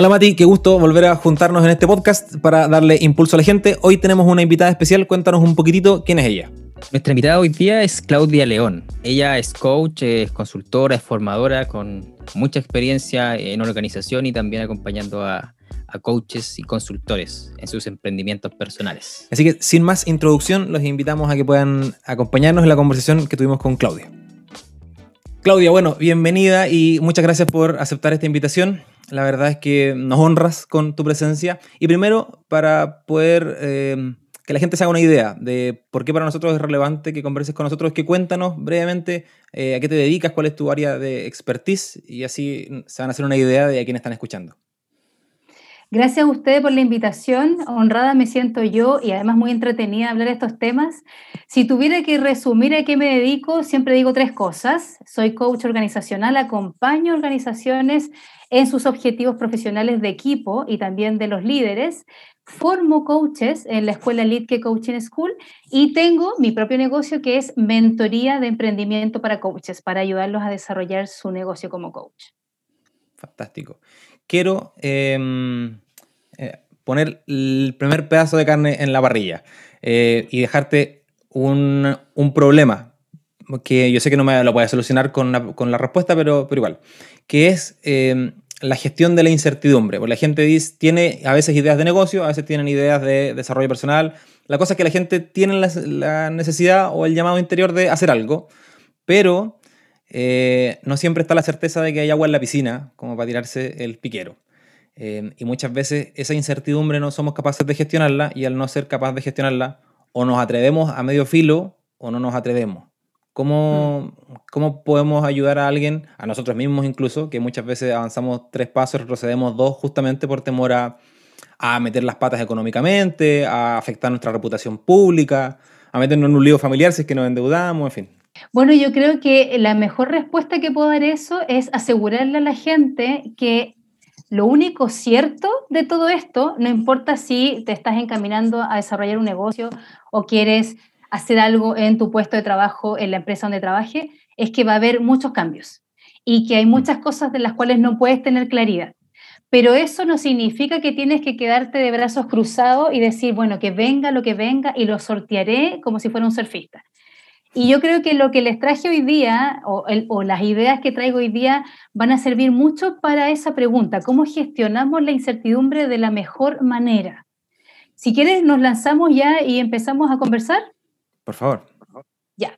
Hola Mati, qué gusto volver a juntarnos en este podcast para darle impulso a la gente. Hoy tenemos una invitada especial, cuéntanos un poquitito quién es ella. Nuestra invitada hoy día es Claudia León. Ella es coach, es consultora, es formadora con mucha experiencia en organización y también acompañando a, a coaches y consultores en sus emprendimientos personales. Así que sin más introducción, los invitamos a que puedan acompañarnos en la conversación que tuvimos con Claudia. Claudia, bueno, bienvenida y muchas gracias por aceptar esta invitación. La verdad es que nos honras con tu presencia. Y primero, para poder eh, que la gente se haga una idea de por qué para nosotros es relevante que converses con nosotros, que cuéntanos brevemente eh, a qué te dedicas, cuál es tu área de expertise y así se van a hacer una idea de a quién están escuchando. Gracias a ustedes por la invitación. Honrada me siento yo y además muy entretenida hablar de estos temas. Si tuviera que resumir a qué me dedico, siempre digo tres cosas. Soy coach organizacional, acompaño organizaciones en sus objetivos profesionales de equipo y también de los líderes. Formo coaches en la escuela Lead Coaching School y tengo mi propio negocio que es mentoría de emprendimiento para coaches, para ayudarlos a desarrollar su negocio como coach. Fantástico quiero em, eh, poner el primer pedazo de carne en la parrilla eh, y dejarte un, problema que yo sé que no me lo puedes solucionar con, la respuesta, pero, pero igual, que es em, la gestión de la incertidumbre. Porque la gente dice, tiene a veces ideas de negocio, a veces tienen ideas de desarrollo personal. La cosa es que la gente tiene la, necesidad o el llamado interior de hacer algo, pero eh, no siempre está la certeza de que hay agua en la piscina como para tirarse el piquero. Eh, y muchas veces esa incertidumbre no somos capaces de gestionarla y al no ser capaz de gestionarla o nos atrevemos a medio filo o no nos atrevemos. ¿Cómo, mm. ¿Cómo podemos ayudar a alguien, a nosotros mismos incluso, que muchas veces avanzamos tres pasos, retrocedemos dos justamente por temor a, a meter las patas económicamente, a afectar nuestra reputación pública, a meternos en un lío familiar si es que nos endeudamos, en fin? Bueno, yo creo que la mejor respuesta que puedo dar eso es asegurarle a la gente que lo único cierto de todo esto, no importa si te estás encaminando a desarrollar un negocio o quieres hacer algo en tu puesto de trabajo, en la empresa donde trabaje, es que va a haber muchos cambios y que hay muchas cosas de las cuales no puedes tener claridad. Pero eso no significa que tienes que quedarte de brazos cruzados y decir, bueno, que venga lo que venga y lo sortearé como si fuera un surfista. Y yo creo que lo que les traje hoy día, o, las ideas que traigo hoy día, van a servir mucho para esa pregunta, ¿cómo gestionamos la incertidumbre de la mejor manera? Si quieres, nos lanzamos ya y empezamos a conversar. Por favor. Ya.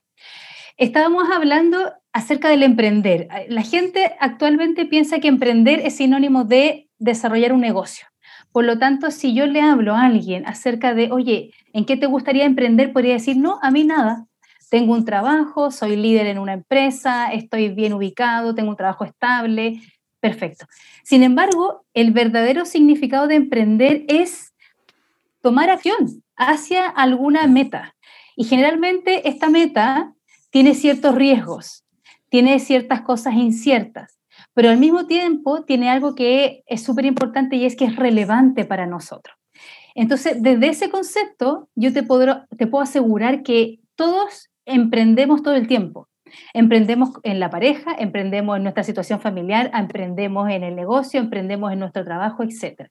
Estábamos hablando acerca del emprender. La gente actualmente piensa que emprender es sinónimo de desarrollar un negocio. Por lo tanto, si yo le hablo a alguien acerca de, oye, ¿en qué te gustaría emprender? Podría decir, no, a mí nada tengo un trabajo, soy líder en una empresa, estoy bien ubicado, tengo un trabajo estable, perfecto. Sin embargo, el verdadero significado de emprender es tomar acción hacia alguna meta. Y generalmente esta meta tiene ciertos riesgos, tiene ciertas cosas inciertas, pero al mismo tiempo tiene algo que es súper importante y es que es relevante para nosotros. Entonces, desde ese concepto, yo te te puedo asegurar que todos emprendemos todo el tiempo. Emprendemos en la pareja, emprendemos en nuestra situación familiar, emprendemos en el negocio, emprendemos en nuestro trabajo, etc.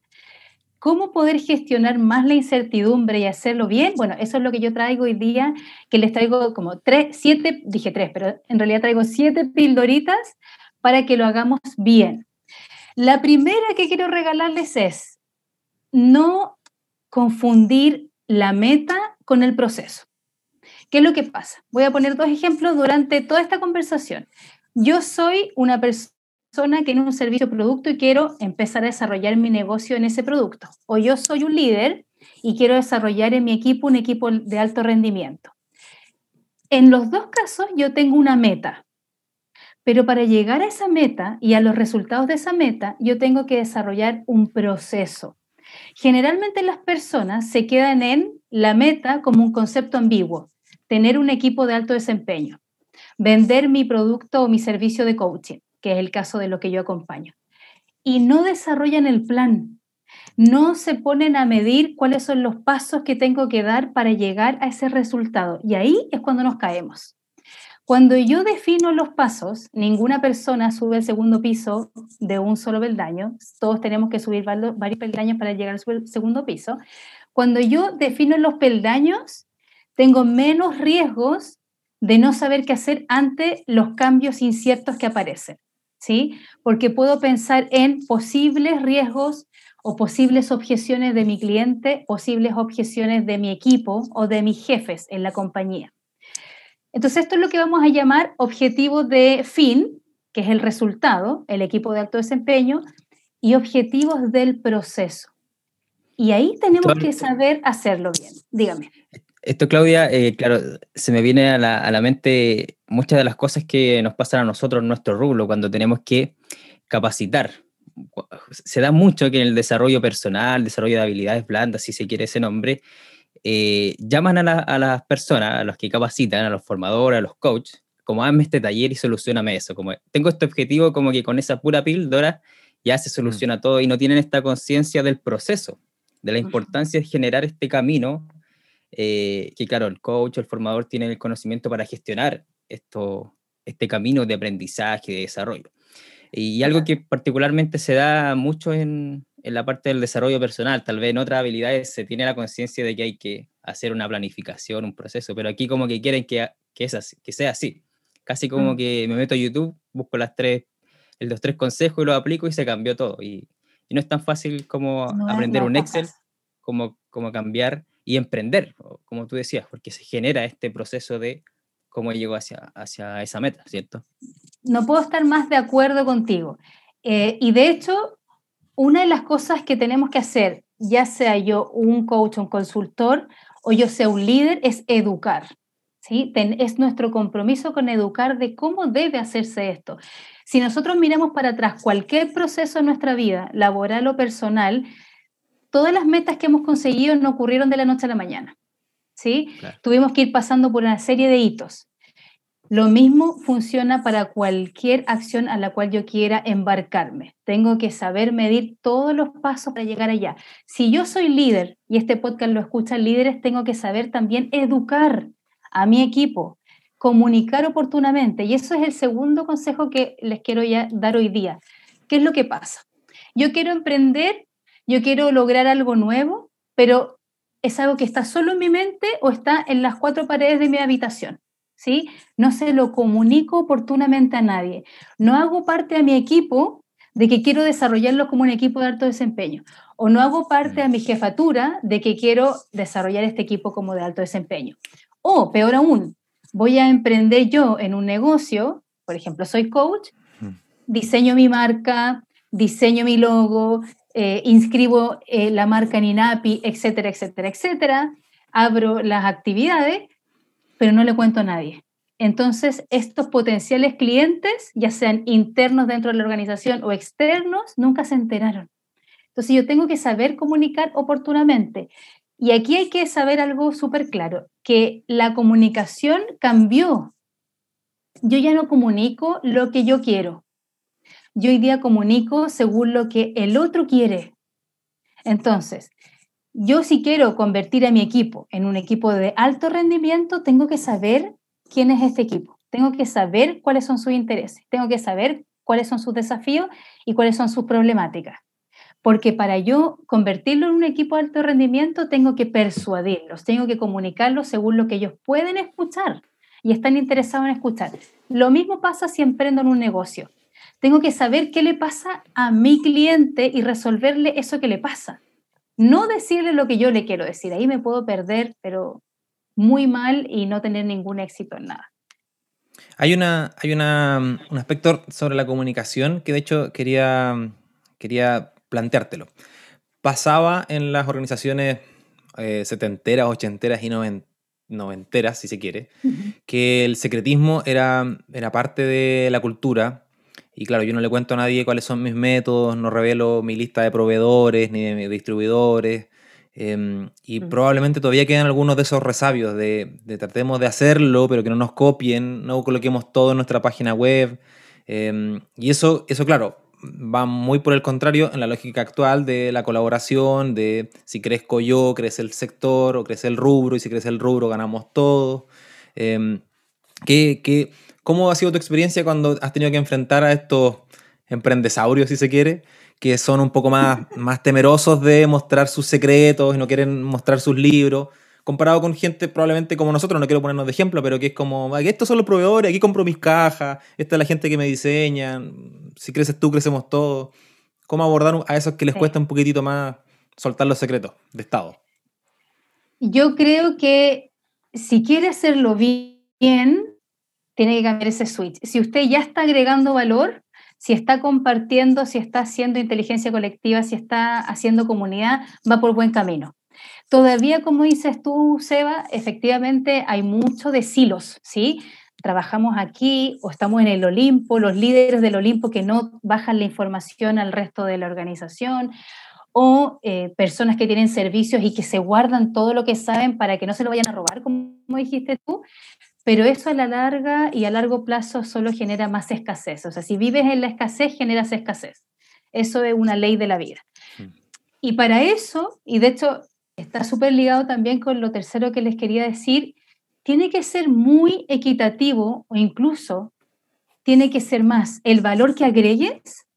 ¿Cómo poder gestionar más la incertidumbre y hacerlo bien? Bueno, eso es lo que yo traigo hoy día, que les traigo como tres, siete, dije tres, pero en realidad traigo siete pildoritas para que lo hagamos bien. La primera que quiero regalarles es no confundir la meta con el proceso. ¿Qué es lo que pasa? Voy a poner dos ejemplos durante toda esta conversación. Yo soy una persona que tiene un servicio producto y quiero empezar a desarrollar mi negocio en ese producto. O yo soy un líder y quiero desarrollar en mi equipo un equipo de alto rendimiento. En los dos casos yo tengo una meta, pero para llegar a esa meta y a los resultados de esa meta, yo tengo que desarrollar un proceso. Generalmente las personas se quedan en la meta como un concepto ambiguo tener un equipo de alto desempeño, vender mi producto o mi servicio de coaching, que es el caso de lo que yo acompaño, y no desarrollan el plan, no se ponen a medir cuáles son los pasos que tengo que dar para llegar a ese resultado. Y ahí es cuando nos caemos. Cuando yo defino los pasos, ninguna persona sube al segundo piso de un solo peldaño, todos tenemos que subir varios peldaños para llegar al segundo piso. Cuando yo defino los peldaños, tengo menos riesgos de no saber qué hacer ante los cambios inciertos que aparecen, ¿sí? Porque puedo pensar en posibles riesgos o posibles objeciones de mi cliente, posibles objeciones de mi equipo o de mis jefes en la compañía. Entonces, esto es lo que vamos a llamar objetivo de fin, que es el resultado, el equipo de alto desempeño, y objetivos del proceso. Y ahí tenemos que saber hacerlo bien. Dígame. Esto, Claudia, eh, claro, se me viene a la, a la, mente muchas de las cosas que nos pasan a nosotros en nuestro rubro cuando tenemos que capacitar. Se da mucho que en el desarrollo personal, desarrollo de habilidades blandas, si se quiere ese nombre, eh, llaman a, las personas, a los que capacitan, a los formadores, a los coaches, como hazme este taller y solucioname eso. Como tengo este objetivo, como que con esa pura píldora ya se soluciona mm. todo y no tienen esta conciencia del proceso, de la importancia de generar este camino, eh, que claro, el coach, el formador tiene el conocimiento para gestionar esto, este camino de aprendizaje, de desarrollo. Y algo que particularmente se da mucho en, en la parte del desarrollo personal, tal vez en otras habilidades se tiene la conciencia de que hay que hacer una planificación, un proceso, pero aquí como que quieren que, que, que sea así. Casi como mm. que me meto a YouTube, busco las tres, los tres consejos y los aplico y se cambió todo. Y, y no es tan fácil como aprender un Excel, como, como cambiar y emprender, como tú decías, porque se genera este proceso de cómo llego hacia, hacia esa meta, ¿cierto? No puedo estar más de acuerdo contigo. Eh, y de hecho, una de las cosas que tenemos que hacer, ya sea yo un coach, un consultor o yo sea un líder, es educar. ¿sí? es nuestro compromiso con educar de cómo debe hacerse esto. Si nosotros miramos para atrás cualquier proceso en nuestra vida, laboral o personal, todas las metas que hemos conseguido no ocurrieron de la noche a la mañana. ¿sí? Tuvimos que ir pasando por una serie de hitos. Lo mismo funciona para cualquier acción a la cual yo quiera embarcarme. Tengo que saber medir todos los pasos para llegar allá. Si yo soy líder y este podcast lo escuchan líderes, tengo que saber también educar a mi equipo, comunicar oportunamente. Y eso es el segundo consejo que les quiero ya dar hoy día. ¿Qué es lo que pasa? Yo quiero emprender, yo quiero lograr algo nuevo, pero es algo que está solo en mi mente o está en las cuatro paredes de mi habitación. ¿sí? No se lo comunico oportunamente a nadie. No hago parte a mi equipo de que quiero desarrollarlo como un equipo de alto desempeño. O no hago parte a mi jefatura de que quiero desarrollar este equipo como de alto desempeño. O, peor aún, voy a emprender yo en un negocio, por ejemplo, soy coach, diseño mi marca, diseño mi logo, eh, inscribo eh, la marca en INAPI, etcétera, etcétera, etcétera, abro las actividades pero no le cuento a nadie. Entonces, estos potenciales clientes, ya sean internos dentro de la organización o externos, nunca se enteraron. Entonces, yo tengo que saber comunicar oportunamente. Y aquí hay que saber algo súper claro, que la comunicación cambió. Yo ya no comunico lo que yo quiero. Yo hoy día comunico según lo que el otro quiere. Entonces, yo si quiero convertir a mi equipo en un equipo de alto rendimiento, tengo que saber quién es este equipo, tengo que saber cuáles son sus intereses, tengo que saber cuáles son sus desafíos y cuáles son sus problemáticas. Porque para yo convertirlo en un equipo de alto rendimiento, tengo que persuadirlos, tengo que comunicarlos según lo que ellos pueden escuchar y están interesados en escuchar. Lo mismo pasa si emprendo en un negocio. Tengo que saber qué le pasa a mi cliente y resolverle eso que le pasa no decirle lo que yo le quiero decir. Ahí me puedo perder, pero muy mal y no tener ningún éxito en nada. Hay, una, hay una, un aspecto sobre la comunicación que de hecho quería, quería planteártelo. Pasaba en las organizaciones eh, setenteras, ochenteras y noventeras, si se quiere, que el secretismo era, era parte de la cultura y claro, yo no le cuento a nadie cuáles son mis métodos, no revelo mi lista de proveedores ni de distribuidores. Em, y probablemente todavía quedan algunos de esos resabios de, tratemos de hacerlo, pero que no nos copien, no coloquemos todo en nuestra página web. Em, y eso, eso, claro, va muy por el contrario en la lógica actual de la colaboración, de si crezco yo, crece el sector o crece el rubro, y si crece el rubro, ganamos todos. Em, ¿Qué, cómo ha sido tu experiencia cuando has tenido que enfrentar a estos emprendesaurios, si se quiere, que son un poco más, más temerosos de mostrar sus secretos y no quieren mostrar sus libros? comparado con gente probablemente como nosotros, no quiero ponernos de ejemplo, pero que es como, estos son los proveedores, aquí compro mis cajas, esta es la gente que me diseña, si creces tú, crecemos todos. ¿Cómo abordar a esos que les cuesta un poquitito más soltar los secretos de Estado? Yo creo que si quiere hacerlo bien, tiene que cambiar ese switch. Si usted ya está agregando valor, si está compartiendo, si está haciendo inteligencia colectiva, si está haciendo comunidad, va por buen camino. Todavía, como dices tú, Seba, efectivamente hay mucho de silos, ¿sí? Trabajamos aquí o estamos en el Olimpo, los líderes del Olimpo que no bajan la información al resto de la organización, o eh, personas que tienen servicios y que se guardan todo lo que saben para que no se lo vayan a robar, como dijiste tú, pero eso a la larga y a largo plazo solo genera más escasez. O sea, si vives en la escasez, generas escasez. Eso es una ley de la vida. Mm. Y para eso, y de hecho está súper ligado también con lo tercero que les quería decir, tiene que ser muy equitativo o incluso tiene que ser más el valor que agregues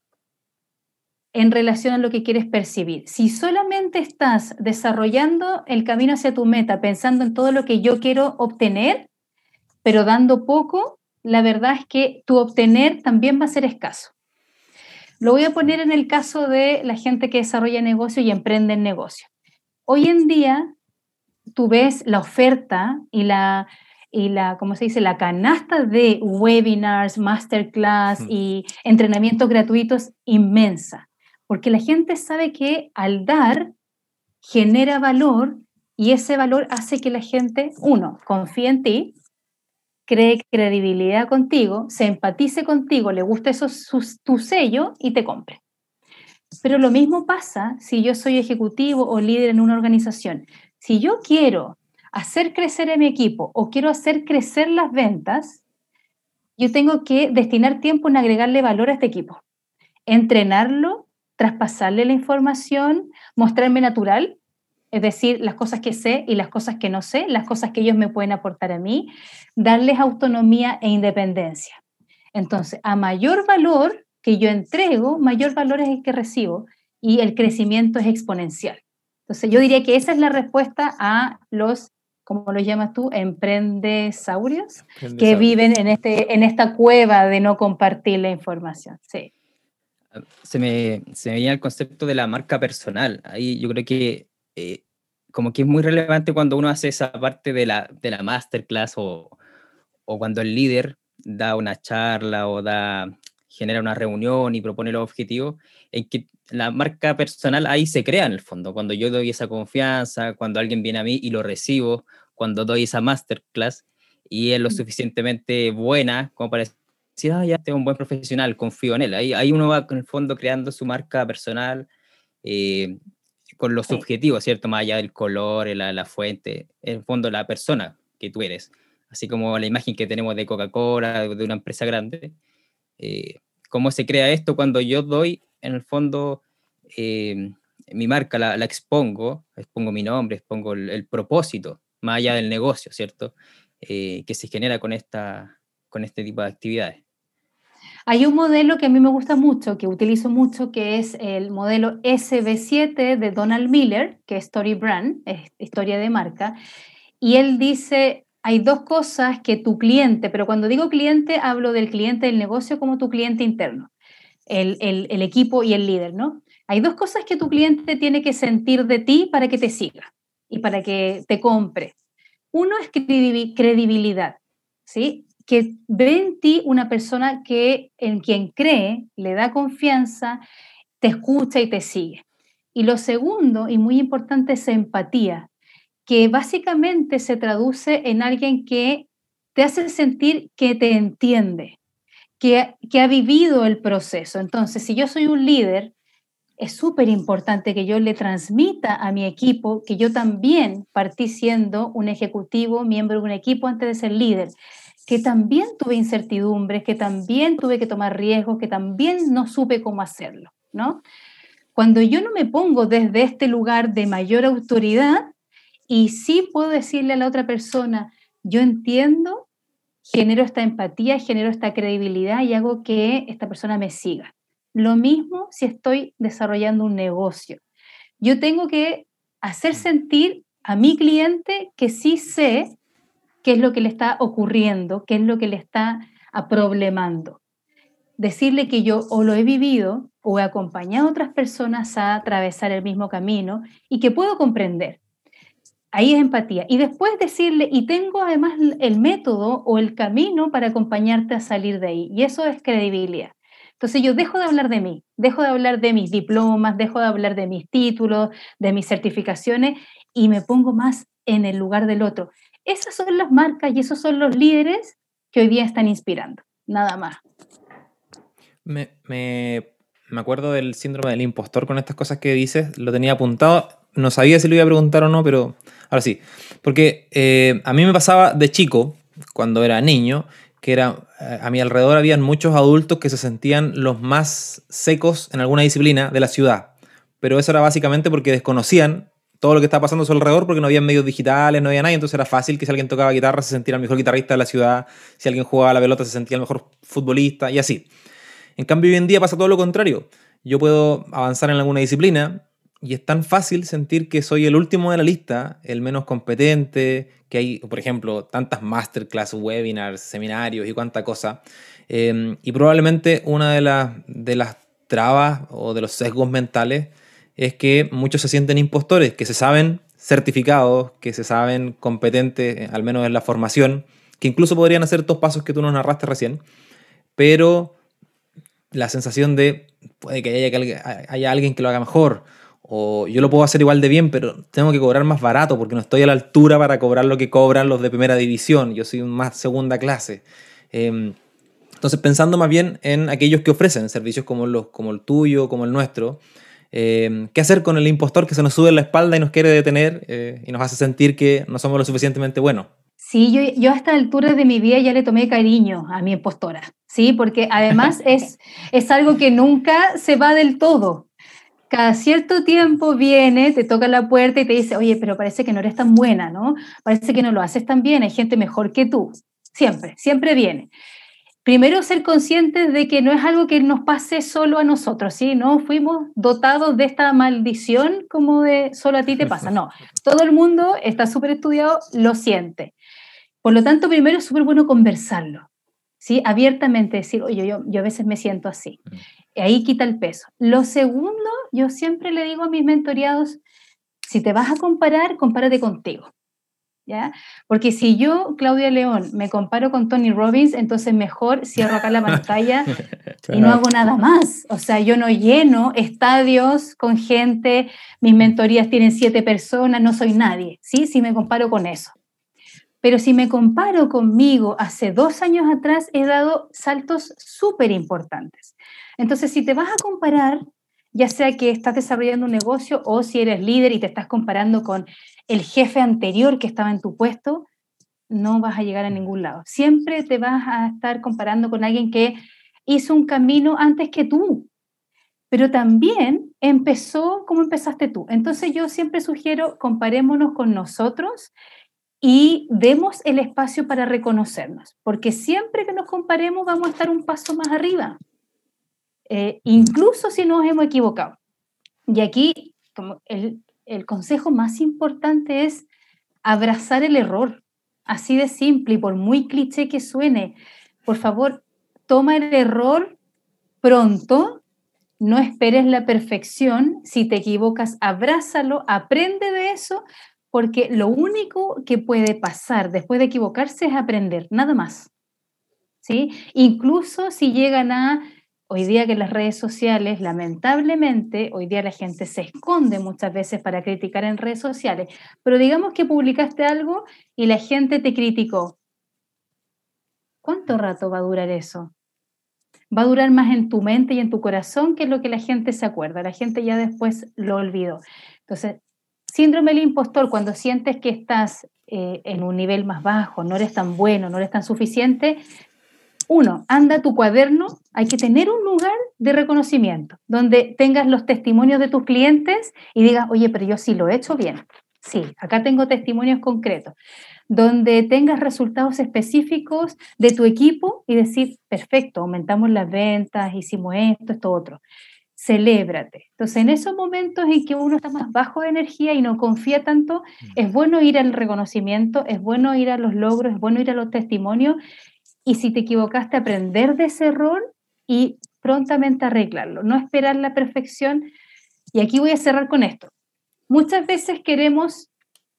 en relación a lo que quieres percibir. Si solamente estás desarrollando el camino hacia tu meta pensando en todo lo que yo quiero obtener, pero dando poco, la verdad es que tu obtener también va a ser escaso. Lo voy a poner en el caso de la gente que desarrolla negocio y emprende en negocio. Hoy en día, tú ves la oferta y la, y la, ¿cómo se dice? La canasta de webinars, masterclass mm. y entrenamientos gratuitos inmensa, porque la gente sabe que al dar genera valor y ese valor hace que la gente, uno, confíe en ti, cree credibilidad contigo, se empatice contigo, le guste eso, tu sello y te compre. Pero lo mismo pasa si yo soy ejecutivo o líder en una organización. Si yo quiero hacer crecer a mi equipo o quiero hacer crecer las ventas, yo tengo que destinar tiempo en agregarle valor a este equipo, entrenarlo, traspasarle la información, mostrarme natural, es decir, las cosas que sé y las cosas que no sé, las cosas que ellos me pueden aportar a mí, darles autonomía e independencia. Entonces, a mayor valor, que yo entrego, mayor valor es el que recibo y el crecimiento es exponencial. Entonces yo diría que esa es la respuesta a los, como lo llamas tú, emprendesaurios, que viven en, este, en esta cueva de no compartir la información. Sí. Se me, se me venía el concepto de la marca personal. Ahí yo creo que eh, como que es muy relevante cuando uno hace esa parte de la, de la masterclass o, o cuando el líder da una charla o da genera una reunión y propone los objetivos, en que la marca personal ahí se crea en el fondo, cuando yo doy esa confianza, cuando alguien viene a mí y lo recibo, cuando doy esa masterclass y es lo mm. suficientemente buena como para decir, ah, ya tengo un buen profesional, confío en él. Ahí, ahí uno va en el fondo creando su marca personal eh, con los objetivos, ¿cierto? Más allá del color, la, la fuente, en el fondo la persona que tú eres. Así como la imagen que tenemos de Coca-Cola, de una empresa grande, eh, cómo se crea esto cuando yo doy, en el fondo, eh, mi marca la, expongo, expongo mi nombre, expongo el, propósito, más allá del negocio, ¿cierto? Eh, que se genera con, esta, con este tipo de actividades. Hay un modelo que a mí me gusta mucho, que utilizo mucho, que es el modelo SB7 de Donald Miller, que es Story Brand, es historia de marca, y él dice, hay dos cosas que tu cliente, pero cuando digo cliente hablo del cliente del negocio como tu cliente interno, el, equipo y el líder, ¿no? Hay dos cosas que tu cliente tiene que sentir de ti para que te siga y para que te compre. Uno es credibilidad, ¿sí? Que ve en ti una persona que en quien cree, le da confianza, te escucha y te sigue. Y lo segundo, y muy importante, es empatía que básicamente se traduce en alguien que te hace sentir que te entiende, que, que ha vivido el proceso. Entonces, si yo soy un líder, es súper importante que yo le transmita a mi equipo que yo también partí siendo un ejecutivo, miembro de un equipo antes de ser líder, que también tuve incertidumbres, que también tuve que tomar riesgos, que también no supe cómo hacerlo, ¿no? Cuando yo no me pongo desde este lugar de mayor autoridad, y sí puedo decirle a la otra persona, yo entiendo genero esta empatía, genero esta credibilidad y hago que esta persona me siga. Lo mismo si estoy desarrollando un negocio. Yo tengo que hacer sentir a mi cliente que sí sé qué es lo que le está ocurriendo, qué es lo que le está problemando. Decirle que yo o lo he vivido o he acompañado a otras personas a atravesar el mismo camino y que puedo comprender. Ahí es empatía. Y después decirle, y tengo además el método o el camino para acompañarte a salir de ahí. Y eso es credibilidad. Entonces yo dejo de hablar de mí, dejo de hablar de mis diplomas, dejo de hablar de mis títulos, de mis certificaciones y me pongo más en el lugar del otro. Esas son las marcas y esos son los líderes que hoy día están inspirando, nada más. Me, me, me acuerdo del síndrome del impostor con estas cosas que dices, lo tenía apuntado, no sabía si lo iba a preguntar o no, pero ahora sí, porque eh, a mí me pasaba de chico, cuando era niño, que era, eh, a mi alrededor habían muchos adultos que se sentían los más secos en alguna disciplina de la ciudad, pero eso era básicamente porque desconocían todo lo que estaba pasando a su alrededor porque no había medios digitales, no había nada, entonces era fácil que si alguien tocaba guitarra se sentía el mejor guitarrista de la ciudad, si alguien jugaba la pelota se sentía el mejor futbolista y así. En cambio hoy en día pasa todo lo contrario. Yo puedo avanzar en alguna disciplina y es tan fácil sentir que soy el último de la lista, el menos competente, que hay, por ejemplo, tantas masterclass, webinars, seminarios y cuánta cosa. Em, y probablemente una de, las de las trabas o de los sesgos mentales es que muchos se sienten impostores, que se saben certificados, que se saben competentes, eh, al menos en la formación, que incluso podrían hacer estos pasos que tú nos narraste recién, pero la sensación de puede que haya, haya alguien que lo haga mejor, o yo lo puedo hacer igual de bien, pero tengo que cobrar más barato porque no estoy a la altura para cobrar lo que cobran los de primera división, yo soy más segunda clase. Em, entonces, pensando más bien en aquellos que ofrecen servicios como, los, como el tuyo, como el nuestro, eh, ¿Qué hacer con el impostor que se nos sube en la espalda y nos quiere detener eh, y nos hace sentir que no somos lo suficientemente buenos? Sí, yo, yo a esta altura de mi vida ya le tomé cariño a mi impostora, ¿sí? Porque además es, es algo que nunca se va del todo. Cada cierto tiempo viene, te toca la puerta y te dice, oye, pero parece que no eres tan buena, ¿no? Parece que no lo haces tan bien, hay gente mejor que tú. Siempre, siempre viene primero ser conscientes de que no es algo que nos pase solo a nosotros, ¿sí? No fuimos dotados de esta maldición como de solo a ti te pasa, no. Todo el mundo está súper estudiado, lo siente. Por lo tanto, primero es súper bueno conversarlo, ¿sí? Abiertamente decir, oye, yo, yo a veces me siento así. Y ahí quita el peso. Lo segundo, yo siempre le digo a mis mentoreados, si te vas a comparar, compárate contigo. ¿Ya? Porque si yo, Claudia León, me comparo con Tony Robbins, entonces mejor cierro acá la pantalla y no hago nada más. O sea, yo no lleno estadios con gente, mis mentorías tienen siete personas, no soy nadie, ¿sí? Si me comparo con eso. Pero si me comparo conmigo hace dos años atrás, he dado saltos súper importantes. Entonces, si te vas a comparar, ya sea que estás desarrollando un negocio o si eres líder y te estás comparando con el jefe anterior que estaba en tu puesto, no vas a llegar a ningún lado. Siempre te vas a estar comparando con alguien que hizo un camino antes que tú, pero también empezó como empezaste tú. Entonces yo siempre sugiero, comparémonos con nosotros y demos el espacio para reconocernos, porque siempre que nos comparemos vamos a estar un paso más arriba, eh, incluso si nos hemos equivocado. Y aquí, como el, consejo más importante es abrazar el error, así de simple y por muy cliché que suene. Por favor, toma el error pronto, no esperes la perfección, si te equivocas, abrázalo, aprende de eso, porque lo único que puede pasar después de equivocarse es aprender, nada más. ¿Sí? Incluso si llegan a Hoy día que las redes sociales, lamentablemente, hoy día la gente se esconde muchas veces para criticar en redes sociales, pero digamos que publicaste algo y la gente te criticó. ¿Cuánto rato va a durar eso? Va a durar más en tu mente y en tu corazón que lo que la gente se acuerda. La gente ya después lo olvidó. Entonces, síndrome del impostor, cuando sientes que estás eh, en un nivel más bajo, no eres tan bueno, no eres tan suficiente, uno, anda tu cuaderno, hay que tener un lugar de reconocimiento, donde tengas los testimonios de tus clientes y digas, oye, pero yo sí lo he hecho bien, Sí, acá tengo testimonios concretos, donde tengas resultados específicos de tu equipo y decir, perfecto, aumentamos las ventas, hicimos esto, esto, otro. Celébrate. Entonces, en esos momentos en que uno está más bajo de energía y no confía tanto, mm. es bueno ir al reconocimiento, es bueno ir a los logros, es bueno ir a los testimonios y si te equivocaste, aprender de ese error y prontamente arreglarlo, no esperar la perfección. Y aquí voy a cerrar con esto. Muchas veces queremos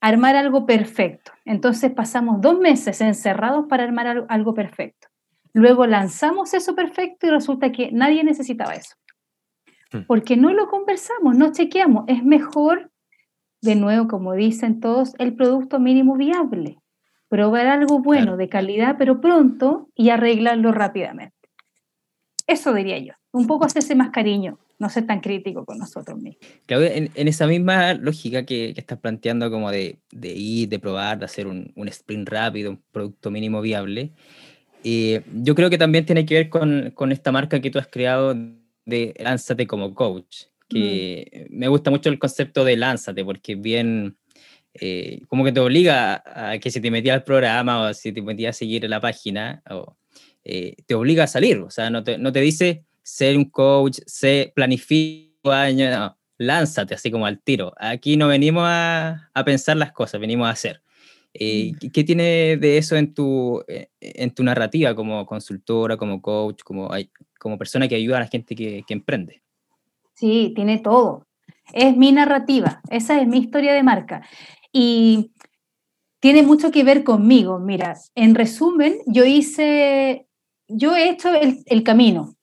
armar algo perfecto, entonces pasamos dos meses encerrados para armar algo perfecto. Luego lanzamos eso perfecto y resulta que nadie necesitaba eso. Hmm. Porque no lo conversamos, no chequeamos. Es mejor, de nuevo, como dicen todos, el producto mínimo viable. Probar algo bueno, de calidad, pero pronto y arreglarlo rápidamente. Eso diría yo. Un poco hacerse más cariño no ser tan crítico con nosotros mismos. Claudia, en, esa misma lógica que, estás planteando como de, ir, de probar, de hacer un, sprint rápido, un producto mínimo viable, eh, yo creo que también tiene que ver con, esta marca que tú has creado de Lánzate como coach, que mm. me gusta mucho el concepto de Lánzate, porque bien... Eh, como que te obliga a que si te metías al programa o si te metías a seguir la página, o, eh, te obliga a salir, o sea, no te, no te dice, ser un coach, se planifica año, no, lánzate así como al tiro. Aquí no venimos a, a pensar las cosas, venimos a hacer. Eh, mm. ¿Qué tiene de eso en tu, eh, en tu narrativa como consultora, como coach, como, como persona que ayuda a la gente que, que emprende? Sí, tiene todo. Es mi narrativa, esa es mi historia de marca. Y tiene mucho que ver conmigo. Mira, en resumen, yo hice, yo he hecho el, el camino.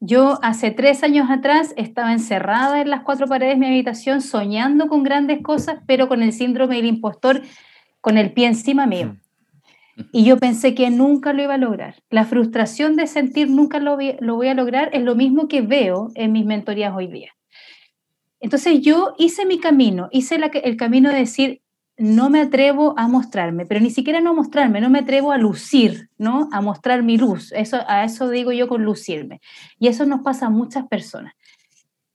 Yo hace tres años atrás estaba encerrada en las cuatro paredes de mi habitación soñando con grandes cosas, pero con el síndrome del impostor, con el pie encima mío. Y yo pensé que nunca lo iba a lograr. La frustración de sentir nunca lo voy, a lograr es lo mismo que veo en mis mentorías hoy día. Entonces yo hice mi camino, hice el camino de decir, no me atrevo a mostrarme, pero ni siquiera no mostrarme, no me atrevo a lucir, ¿no? A mostrar mi luz. Eso, a eso digo yo con lucirme. Y eso nos pasa a muchas personas.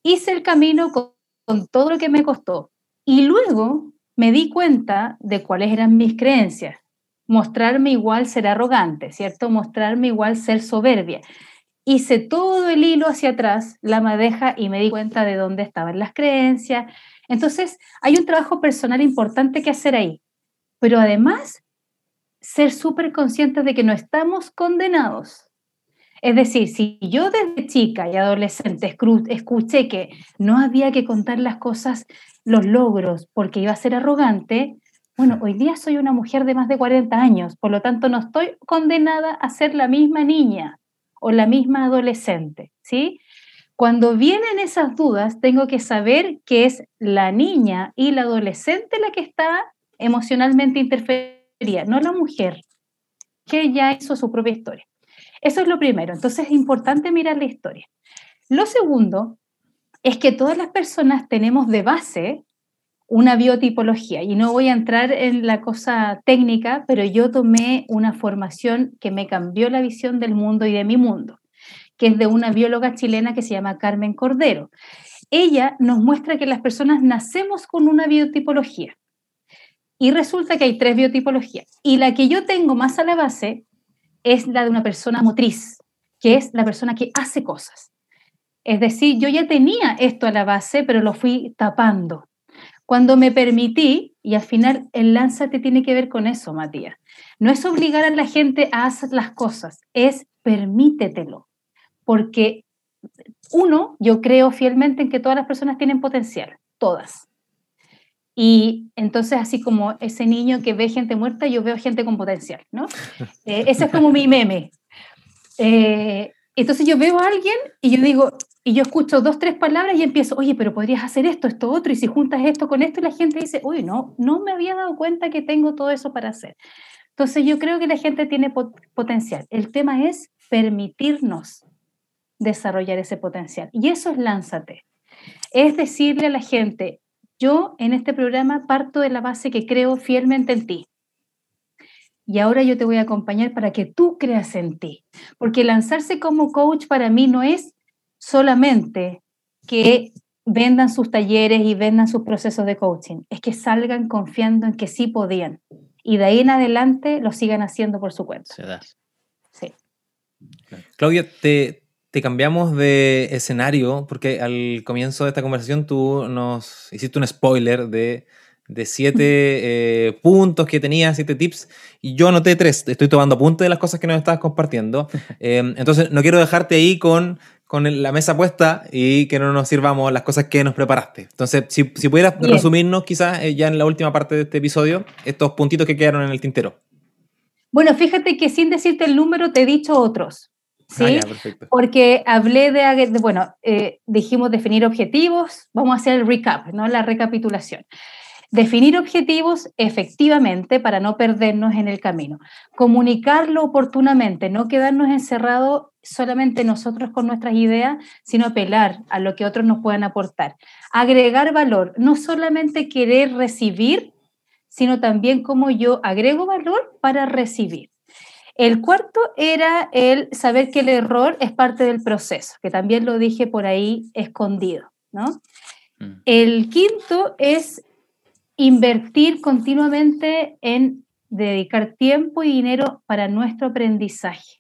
Hice el camino con, con todo lo que me costó y luego me di cuenta de cuáles eran mis creencias. Mostrarme igual ser arrogante, ¿cierto? Mostrarme igual ser soberbia. Hice todo el hilo hacia atrás, la madeja, y me di cuenta de dónde estaban las creencias, entonces, hay un trabajo personal importante que hacer ahí, pero además, ser súper conscientes de que no estamos condenados. Es decir, si yo desde chica y adolescente escuché que no había que contar las cosas, los logros, porque iba a ser arrogante, bueno, hoy día soy una mujer de más de 40 años, por lo tanto no estoy condenada a ser la misma niña o la misma adolescente, ¿sí? Cuando vienen esas dudas, tengo que saber que es la niña y la adolescente la que está emocionalmente interferida, no la mujer, que ya hizo su propia historia. Eso es lo primero. Entonces es importante mirar la historia. Lo segundo es que todas las personas tenemos de base una biotipología. Y no voy a entrar en la cosa técnica, pero yo tomé una formación que me cambió la visión del mundo y de mi mundo que es de una bióloga chilena que se llama Carmen Cordero. Ella nos muestra que las personas nacemos con una biotipología. Y resulta que hay tres biotipologías. Y la que yo tengo más a la base es la de una persona motriz, que es la persona que hace cosas. Es decir, yo ya tenía esto a la base, pero lo fui tapando. Cuando me permití, y al final el lánzate tiene que ver con eso, Matías, no es obligar a la gente a hacer las cosas, es permítetelo porque uno, yo creo fielmente en que todas las personas tienen potencial, todas. Y entonces, así como ese niño que ve gente muerta, yo veo gente con potencial, ¿no? Eh, ese es como mi meme. Eh, entonces yo veo a alguien y yo digo, y yo escucho dos, tres palabras y empiezo, oye, pero podrías hacer esto, esto, otro, y si juntas esto con esto, y la gente dice, uy, no, no me había dado cuenta que tengo todo eso para hacer. Entonces yo creo que la gente tiene potencial. El tema es permitirnos desarrollar ese potencial. Y eso es lánzate. Es decirle a la gente, yo en este programa parto de la base que creo fielmente en ti. Y ahora yo te voy a acompañar para que tú creas en ti. Porque lanzarse como coach para mí no es solamente que vendan sus talleres y vendan sus procesos de coaching, es que salgan confiando en que sí podían y de ahí en adelante lo sigan haciendo por su cuenta. Sí. Claudia, te, te cambiamos de escenario porque al comienzo de esta conversación tú nos hiciste un spoiler de de siete eh, puntos que tenía, siete tips, y yo anoté tres. Estoy tomando apuntes de las cosas que nos estabas compartiendo. Em, entonces, no quiero dejarte ahí con, con la mesa puesta y que no nos sirvamos las cosas que nos preparaste. Entonces, si, si pudieras resumirnos quizás eh, ya en la última parte de este episodio, estos puntitos que quedaron en el tintero. Bueno, fíjate que sin decirte el número te he dicho otros. ¿Sí? Ah, Porque hablé de, bueno, eh, dijimos definir objetivos, vamos a hacer el recap, ¿no? La recapitulación. Definir objetivos efectivamente para no perdernos en el camino. Comunicarlo oportunamente, no quedarnos encerrados solamente nosotros con nuestras ideas, sino apelar a lo que otros nos puedan aportar. Agregar valor, no solamente querer recibir, sino también cómo yo agrego valor para recibir. El cuarto era el saber que el error es parte del proceso, que también lo dije por ahí escondido, ¿no? Mm. El quinto es invertir continuamente en dedicar tiempo y dinero para nuestro aprendizaje.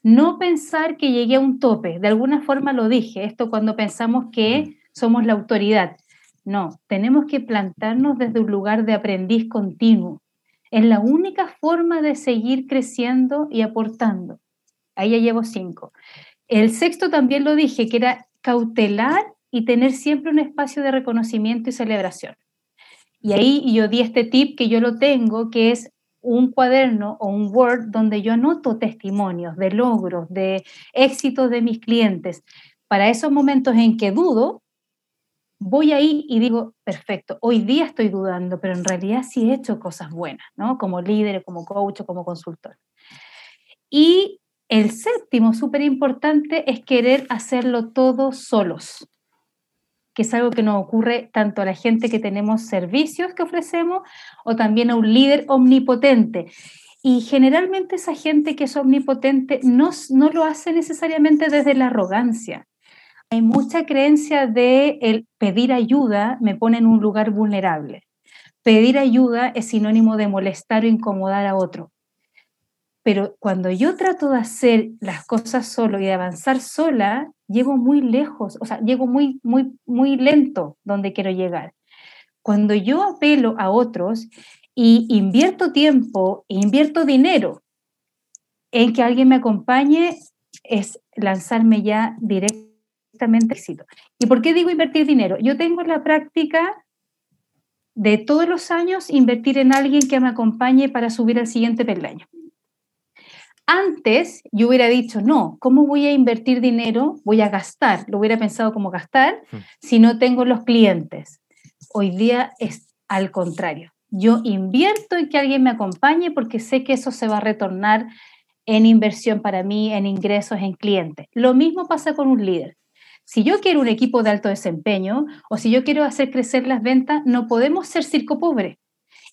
No pensar que llegué a un tope, de alguna forma lo dije, esto cuando pensamos que somos la autoridad. No, tenemos que plantarnos desde un lugar de aprendiz continuo. Es la única forma de seguir creciendo y aportando. Ahí ya llevo cinco. El sexto también lo dije, que era cautelar y tener siempre un espacio de reconocimiento y celebración. Y ahí yo di este tip que yo lo tengo, que es un cuaderno o un Word donde yo anoto testimonios de logros, de éxitos de mis clientes. Para esos momentos en que dudo, voy ahí y digo, perfecto, hoy día estoy dudando, pero en realidad sí he hecho cosas buenas, ¿no? Como líder, como coach, como consultor. Y el séptimo, súper importante, es querer hacerlo todo solos que es algo que nos ocurre tanto a la gente que tenemos servicios que ofrecemos o también a un líder omnipotente. Y generalmente esa gente que es omnipotente no, no lo hace necesariamente desde la arrogancia. Hay mucha creencia de pedir ayuda me pone en un lugar vulnerable. Pedir ayuda es sinónimo de molestar o incomodar a otro. Pero cuando yo trato de hacer las cosas solo y de avanzar sola, llego muy lejos, o sea, llego muy, muy, muy lento donde quiero llegar. Cuando yo apelo a otros y invierto tiempo, e invierto dinero en que alguien me acompañe, es lanzarme ya directamente éxito. ¿Y por qué digo invertir dinero? Yo tengo la práctica de todos los años invertir en alguien que me acompañe para subir al siguiente peldaño. Antes yo hubiera dicho, no, ¿cómo voy a invertir dinero? Voy a gastar, lo hubiera pensado como gastar hmm. si no tengo los clientes. Hoy día es al contrario. Yo invierto en que alguien me acompañe porque sé que eso se va a retornar en inversión para mí, en ingresos, en clientes. Lo mismo pasa con un líder. Si yo quiero un equipo de alto desempeño o si yo quiero hacer crecer las ventas, no podemos ser circo pobre.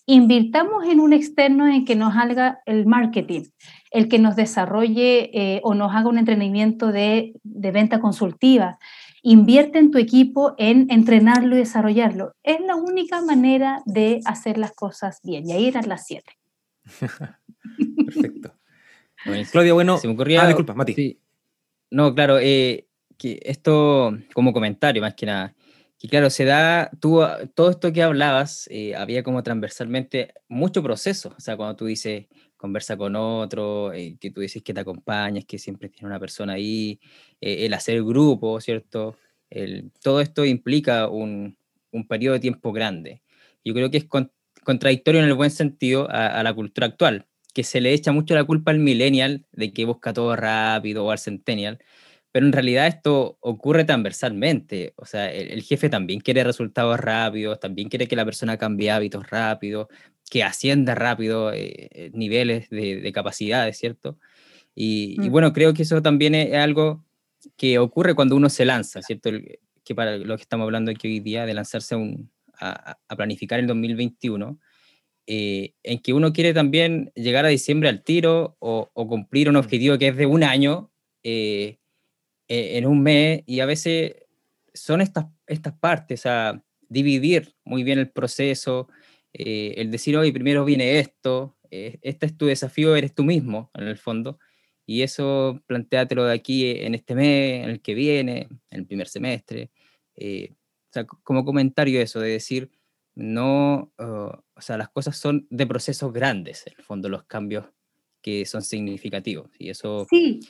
Invirtamos en un externo en que nos haga el marketing, el que nos desarrolle eh, o nos haga un entrenamiento de, venta consultiva. Invierte en tu equipo en entrenarlo y desarrollarlo. Es la única manera de hacer las cosas bien. Y ahí eran las siete. Perfecto. Claudia, bueno. Se me ocurría, ah, disculpa, Mati. No, claro, eh, que esto como comentario más que nada. Que claro, se da, todo esto que hablabas, eh, había como transversalmente mucho proceso. O sea, cuando tú dices, conversa con otro, eh, que tú dices que te acompañas, que siempre tiene una persona ahí, eh, el hacer grupo, ¿cierto? El, todo esto implica un, un, periodo de tiempo grande. Yo creo que es contradictorio en el buen sentido a, la cultura actual, que se le echa mucho la culpa al millennial de que busca todo rápido o al centennial, pero en realidad esto ocurre transversalmente. O sea, el, el jefe también quiere resultados rápidos, también quiere que la persona cambie hábitos rápido, que ascienda rápido eh, eh, niveles de, capacidades, ¿cierto? Y, mm. bueno, creo que eso también es algo que ocurre cuando uno se lanza, ¿cierto? que para lo que estamos hablando aquí hoy día, de lanzarse a, planificar el 2021, eh, en que uno quiere también llegar a diciembre al tiro o, cumplir un mm. objetivo que es de un año en un mes y a veces son estas, estas partes, a dividir muy bien el proceso, eh, el decir, hoy primero viene esto, eh, este es tu desafío, eres tú mismo, en el fondo, y eso planteátelo de aquí en este mes, en el que viene, en el primer semestre. Eh, o sea, como comentario eso, de decir, no, oh, o sea, las cosas son de procesos grandes, en el fondo, los cambios que son significativos, y eso, y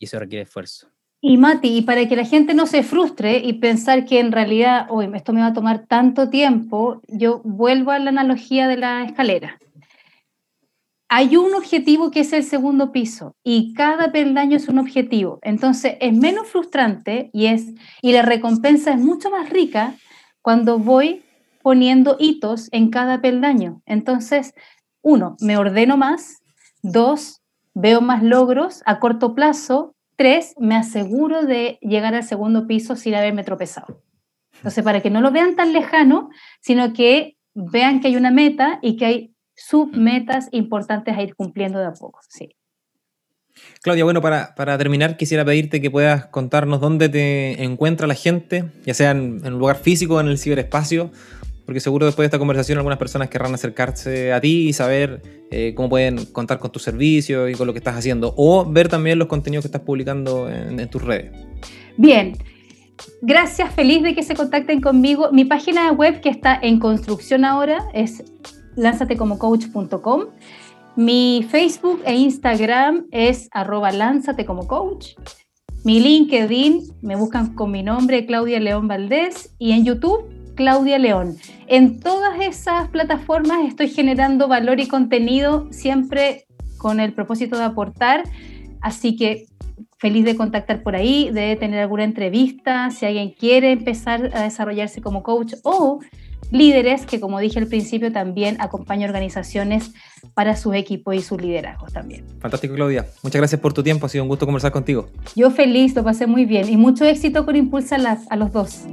eso requiere esfuerzo. Y Mati, y para que la gente no se frustre y pensar que en realidad, hoy esto me va a tomar tanto tiempo, yo vuelvo a la analogía de la escalera. Hay un objetivo que es el segundo piso y cada peldaño es un objetivo. Entonces es menos frustrante y, es, y la recompensa es mucho más rica cuando voy poniendo hitos en cada peldaño. Entonces, uno, me ordeno más. Dos, veo más logros a corto plazo Tres, me aseguro de llegar al segundo piso sin haberme tropezado. Entonces, para que no lo vean tan lejano, sino que vean que hay una meta y que hay submetas importantes a ir cumpliendo de a poco. Sí. Claudia, bueno, para, para, terminar, quisiera pedirte que puedas contarnos dónde te encuentra la gente, ya sea en, en un lugar físico, en el ciberespacio, porque seguro después de esta conversación algunas personas querrán acercarse a ti y saber eh, cómo pueden contar con tu servicio y con lo que estás haciendo, o ver también los contenidos que estás publicando en, tus redes. Bien, gracias, feliz de que se contacten conmigo. Mi página web que está en construcción ahora es lánzatecomocoach.com. Mi Facebook e Instagram es arroba lánzatecomocoach. Mi LinkedIn me buscan con mi nombre, Claudia León Valdés, y en YouTube Claudia León. En todas esas plataformas estoy generando valor y contenido siempre con el propósito de aportar, así que feliz de contactar por ahí, de tener alguna entrevista, si alguien quiere empezar a desarrollarse como coach o líderes que, como dije al principio, también acompañan organizaciones para sus equipos y sus liderazgos también. Fantástico, Claudia. Muchas gracias por tu tiempo. Ha sido un gusto conversar contigo. Yo feliz, lo pasé muy bien y mucho éxito con Impulsa a los dos.